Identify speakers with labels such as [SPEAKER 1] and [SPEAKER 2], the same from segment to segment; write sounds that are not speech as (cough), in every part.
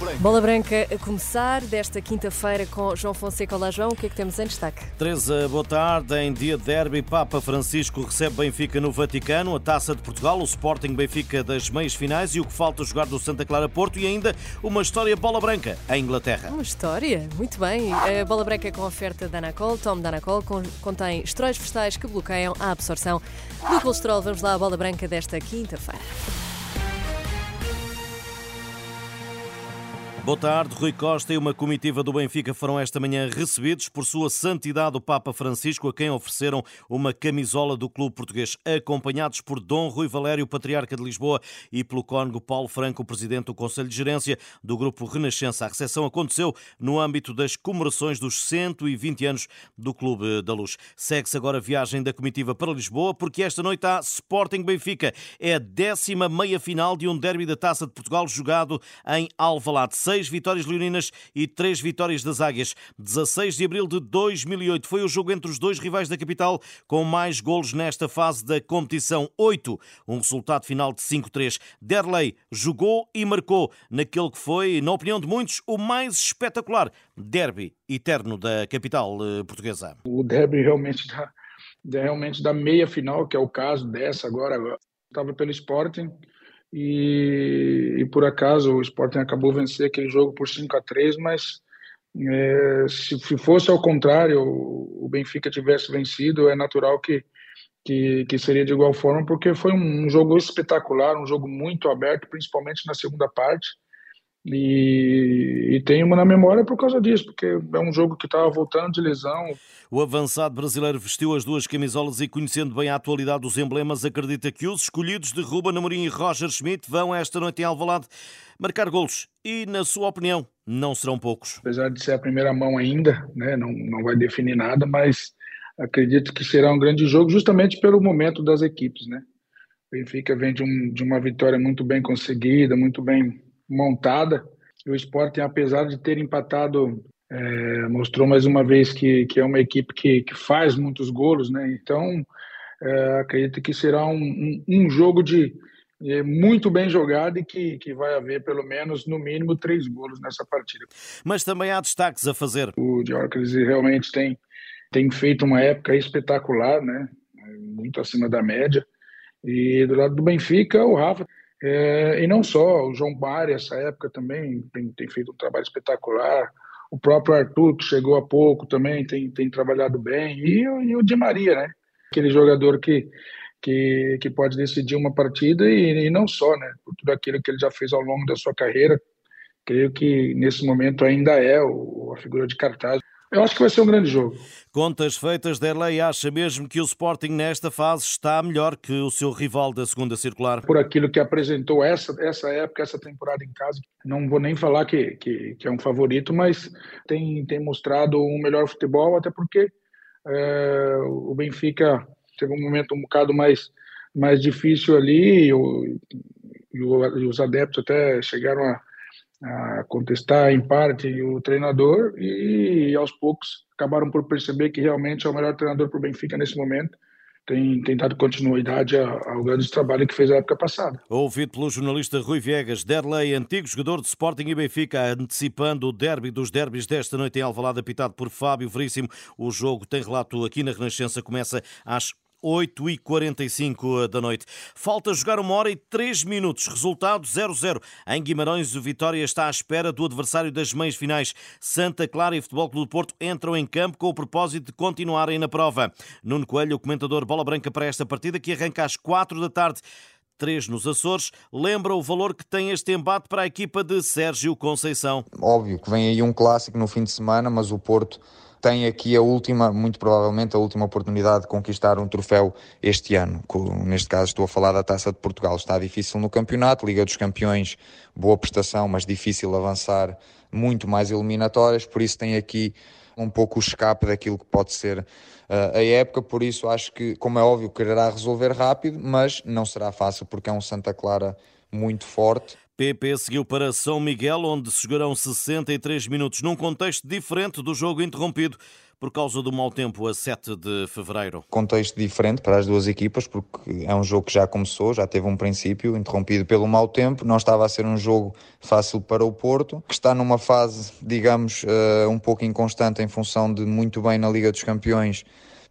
[SPEAKER 1] Bola Branca.
[SPEAKER 2] Bola Branca a começar desta quinta-feira com João Fonseca. Olá, João. O que é que temos em destaque?
[SPEAKER 3] Teresa, boa tarde. Em dia de derby, Papa Francisco recebe Benfica no Vaticano, a Taça de Portugal, o Sporting Benfica das meias finais e o que falta jogar do Santa Clara Porto e ainda uma história Bola Branca em Inglaterra.
[SPEAKER 2] Uma história? Muito bem. A Bola Branca com oferta da Anacol. Tom da Anacol contém estróis vegetais que bloqueiam a absorção do colesterol. Vamos lá à Bola Branca desta quinta-feira.
[SPEAKER 3] Boa tarde. Rui Costa e uma comitiva do Benfica foram esta manhã recebidos por sua santidade o Papa Francisco, a quem ofereceram uma camisola do clube português, acompanhados por Dom Rui Valério, patriarca de Lisboa, e pelo cônego Paulo Franco, presidente do Conselho de Gerência do Grupo Renascença. A recepção aconteceu no âmbito das comemorações dos 120 anos do Clube da Luz. Segue-se agora a viagem da comitiva para Lisboa, porque esta noite há Sporting Benfica. É a décima meia-final de um derby da Taça de Portugal jogado em Alvalade seis vitórias leoninas e três vitórias das Águias. 16 de abril de 2008 foi o jogo entre os dois rivais da capital com mais golos nesta fase da competição. 8, um resultado final de 5-3. Derley jogou e marcou naquele que foi, na opinião de muitos, o mais espetacular derby eterno da capital eh, portuguesa.
[SPEAKER 4] O derby realmente da, realmente da meia final, que é o caso dessa agora, estava pelo Sporting e, e, por acaso o Sporting acabou vencer aquele jogo por 5 a 3 mas é, se fosse ao contrário, o Benfica tivesse vencido, é natural que, que, que seria de igual forma, porque foi um, um jogo espetacular, um jogo muito aberto, principalmente na segunda parte. E, e tenho uma na memória por causa disso, porque é um jogo que estava voltando de lesão.
[SPEAKER 3] O avançado brasileiro vestiu as duas camisolas e, conhecendo bem a atualidade dos emblemas, acredita que os escolhidos de Ruben Amorim e Roger Schmidt vão esta noite em Alvalade marcar golos. E, na sua opinião, não serão poucos.
[SPEAKER 4] Apesar de ser a primeira mão ainda, né, não, não vai definir nada, mas acredito que será um grande jogo justamente pelo momento das equipes. Né? O Benfica vem de, um, de uma vitória muito bem conseguida, muito bem montada. O Sporting, apesar de ter empatado, é, mostrou mais uma vez que, que é uma equipe que, que faz muitos golos, né? Então, é, acredito que será um, um, um jogo de é, muito bem jogado e que, que vai haver pelo menos, no mínimo, três golos nessa partida.
[SPEAKER 3] Mas também há destaques a fazer.
[SPEAKER 4] O Diócrates realmente tem, tem feito uma época espetacular, né? Muito acima da média. E do lado do Benfica, o Rafa é, e não só, o João Bari, essa época também tem, tem, feito um trabalho espetacular. O próprio Arthur, que chegou há pouco, também tem, tem trabalhado bem. E, e o Di Maria, né? Aquele jogador que, que, que pode decidir uma partida e, e, não só, né? Por tudo aquilo que ele já fez ao longo da sua carreira. Creio que nesse momento ainda é o, a figura de cartaz. Eu acho que vai ser um grande jogo.
[SPEAKER 3] Contas feitas, Derlei acha mesmo que o Sporting nesta fase está melhor que o seu rival da segunda circular?
[SPEAKER 4] Por aquilo que apresentou essa, essa época, essa temporada em casa, não vou nem falar que, que, que é um favorito, mas tem, tem mostrado um melhor futebol, até porque é, o Benfica teve um momento um bocado mais, mais difícil ali e, o, e, e os adeptos até chegaram a a contestar em parte o treinador e aos poucos acabaram por perceber que realmente é o melhor treinador para o Benfica nesse momento. Tem, tem dado continuidade ao grande trabalho que fez a época passada.
[SPEAKER 3] Ouvido pelo jornalista Rui Viegas, Derlei, antigo jogador de Sporting e Benfica, antecipando o derby dos derbys desta noite em Alvalade, apitado por Fábio Veríssimo. O jogo tem relato aqui na Renascença, começa às 8 e 45 da noite. Falta jogar uma hora e 3 minutos. Resultado 0-0. Em Guimarães, o Vitória está à espera do adversário das meias finais. Santa Clara e Futebol Clube do Porto entram em campo com o propósito de continuarem na prova. Nuno Coelho, o comentador bola branca para esta partida, que arranca às 4 da tarde. 3 nos Açores, lembra o valor que tem este embate para a equipa de Sérgio Conceição.
[SPEAKER 5] Óbvio que vem aí um clássico no fim de semana, mas o Porto tem aqui a última, muito provavelmente a última oportunidade de conquistar um troféu este ano. Neste caso estou a falar da Taça de Portugal. Está difícil no campeonato, Liga dos Campeões, boa prestação, mas difícil avançar muito mais eliminatórias, por isso tem aqui um pouco o escape daquilo que pode ser uh, a época, por isso acho que, como é óbvio, quererá resolver rápido, mas não será fácil porque é um Santa Clara muito forte.
[SPEAKER 3] PP seguiu para São Miguel, onde se jogarão 63 minutos, num contexto diferente do jogo interrompido por causa do mau tempo a 7 de fevereiro.
[SPEAKER 5] Contexto diferente para as duas equipas, porque é um jogo que já começou, já teve um princípio, interrompido pelo mau tempo. Não estava a ser um jogo fácil para o Porto, que está numa fase, digamos, uh, um pouco inconstante em função de muito bem na Liga dos Campeões,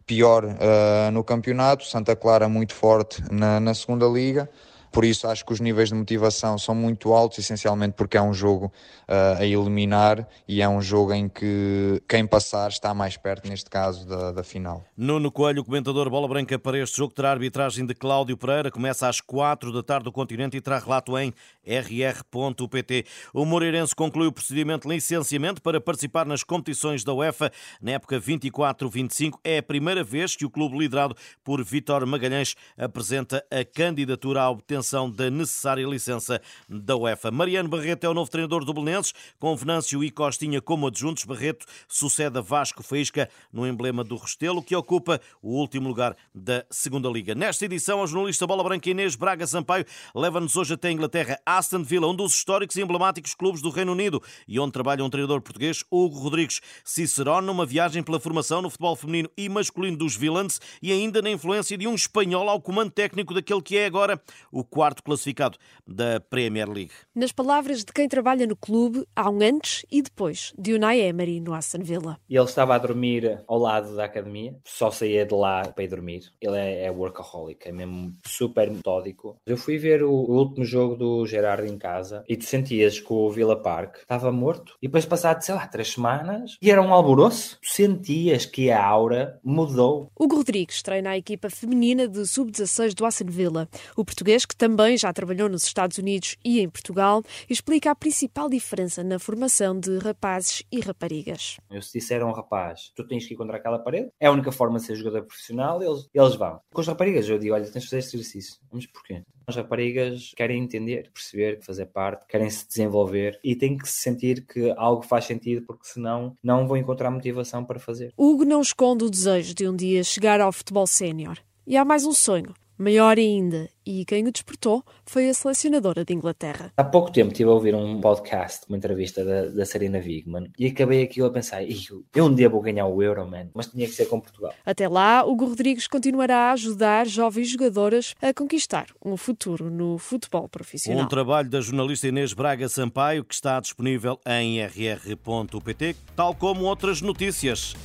[SPEAKER 5] pior uh, no campeonato. Santa Clara muito forte na, na segunda Liga. Por isso acho que os níveis de motivação são muito altos, essencialmente porque é um jogo uh, a eliminar e é um jogo em que quem passar está mais perto, neste caso, da, da final.
[SPEAKER 3] Nuno Coelho, comentador Bola Branca para este jogo, terá arbitragem de Cláudio Pereira. Começa às 4 da tarde do continente e terá relato em rr.pt. O Moreirense conclui o procedimento de licenciamento para participar nas competições da UEFA na época 24-25. É a primeira vez que o clube liderado por Vítor Magalhães apresenta a candidatura à obtenção obtenção da necessária licença da UEFA. Mariano Barreto é o novo treinador do Belenenses, com Venâncio e Costinha como adjuntos. Barreto sucede a Vasco Faísca no emblema do Restelo, que ocupa o último lugar da Segunda Liga. Nesta edição, a jornalista Bola Branca Inês Braga Sampaio leva-nos hoje até a Inglaterra, Aston Villa, um dos históricos e emblemáticos clubes do Reino Unido, e onde trabalha um treinador português, Hugo Rodrigues Cicerone, numa viagem pela formação no futebol feminino e masculino dos Villains e ainda na influência de um espanhol ao comando técnico daquele que é agora o quarto classificado da Premier League.
[SPEAKER 2] Nas palavras de quem trabalha no clube, há um antes e depois de Unai Emery no Aston Villa.
[SPEAKER 1] Ele estava a dormir ao lado da academia, só saía de lá para ir dormir. Ele é, é workaholic, é mesmo super metódico. Eu fui ver o, o último jogo do Gerardo em casa e tu sentias que o Villa Park estava morto e depois passado, sei lá, três semanas e era um alvoroço. Tu sentias que a aura mudou.
[SPEAKER 2] Hugo Rodrigues treina a equipa feminina de sub-16 do Aston Villa. O português que também já trabalhou nos Estados Unidos e em Portugal, explica a principal diferença na formação de rapazes e raparigas.
[SPEAKER 1] Eu se disser a um rapaz, tu tens que ir contra aquela parede, é a única forma de ser jogador profissional, eles, eles vão. Com as raparigas eu digo, olha, tens de fazer este exercício. Mas porquê? As raparigas querem entender, perceber, fazer parte, querem se desenvolver e têm que se sentir que algo faz sentido, porque senão não vão encontrar motivação para fazer.
[SPEAKER 2] Hugo não esconde o desejo de um dia chegar ao futebol sénior. E há mais um sonho, maior ainda, e quem o despertou foi a selecionadora de Inglaterra.
[SPEAKER 1] Há pouco tempo estive a ouvir um podcast, uma entrevista da, da Serena Wigman, e acabei aquilo a pensar, eu um dia vou ganhar o Euro, man, mas tinha que ser com Portugal.
[SPEAKER 2] Até lá, Hugo Rodrigues continuará a ajudar jovens jogadoras a conquistar um futuro no futebol profissional.
[SPEAKER 3] Um trabalho da jornalista Inês Braga Sampaio que está disponível em rr.pt, tal como outras notícias.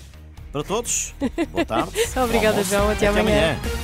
[SPEAKER 3] Para todos, boa tarde. (laughs)
[SPEAKER 2] Obrigada, João. Até, Até amanhã. amanhã.